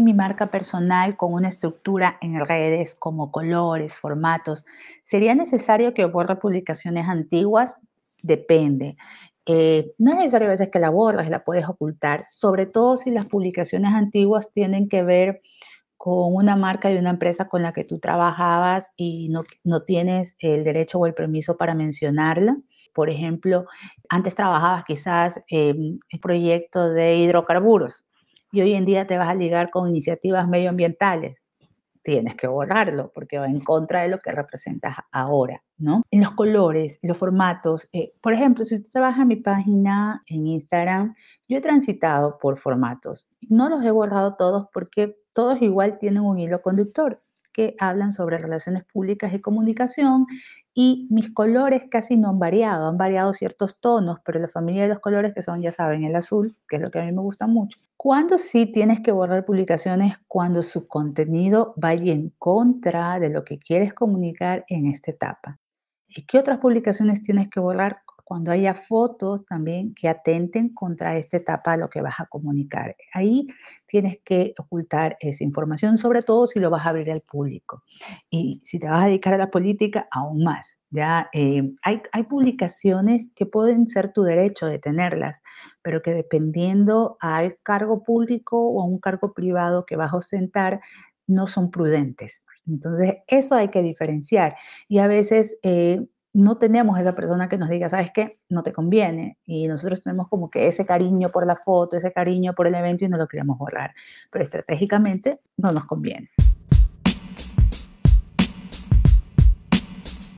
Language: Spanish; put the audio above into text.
mi marca personal con una estructura en redes como colores, formatos, ¿sería necesario que borre publicaciones antiguas? Depende. Eh, no es necesario a veces que la borras, la puedes ocultar, sobre todo si las publicaciones antiguas tienen que ver con una marca y una empresa con la que tú trabajabas y no, no tienes el derecho o el permiso para mencionarla. Por ejemplo, antes trabajabas quizás en el proyecto de hidrocarburos y hoy en día te vas a ligar con iniciativas medioambientales, tienes que borrarlo porque va en contra de lo que representas ahora, ¿no? En los colores, los formatos, eh, por ejemplo, si tú te vas a mi página en Instagram, yo he transitado por formatos. No los he borrado todos porque todos igual tienen un hilo conductor que hablan sobre relaciones públicas y comunicación y mis colores casi no han variado, han variado ciertos tonos, pero la familia de los colores que son, ya saben, el azul, que es lo que a mí me gusta mucho. ¿Cuándo sí tienes que borrar publicaciones? Cuando su contenido vaya en contra de lo que quieres comunicar en esta etapa. ¿Y qué otras publicaciones tienes que borrar? Cuando haya fotos también que atenten contra esta etapa lo que vas a comunicar. Ahí tienes que ocultar esa información, sobre todo si lo vas a abrir al público. Y si te vas a dedicar a la política, aún más. Ya eh, hay, hay publicaciones que pueden ser tu derecho de tenerlas, pero que dependiendo al cargo público o a un cargo privado que vas a ostentar, no son prudentes. Entonces, eso hay que diferenciar. Y a veces eh, no tenemos esa persona que nos diga, ¿sabes qué? No te conviene. Y nosotros tenemos como que ese cariño por la foto, ese cariño por el evento y no lo queremos borrar. Pero estratégicamente no nos conviene.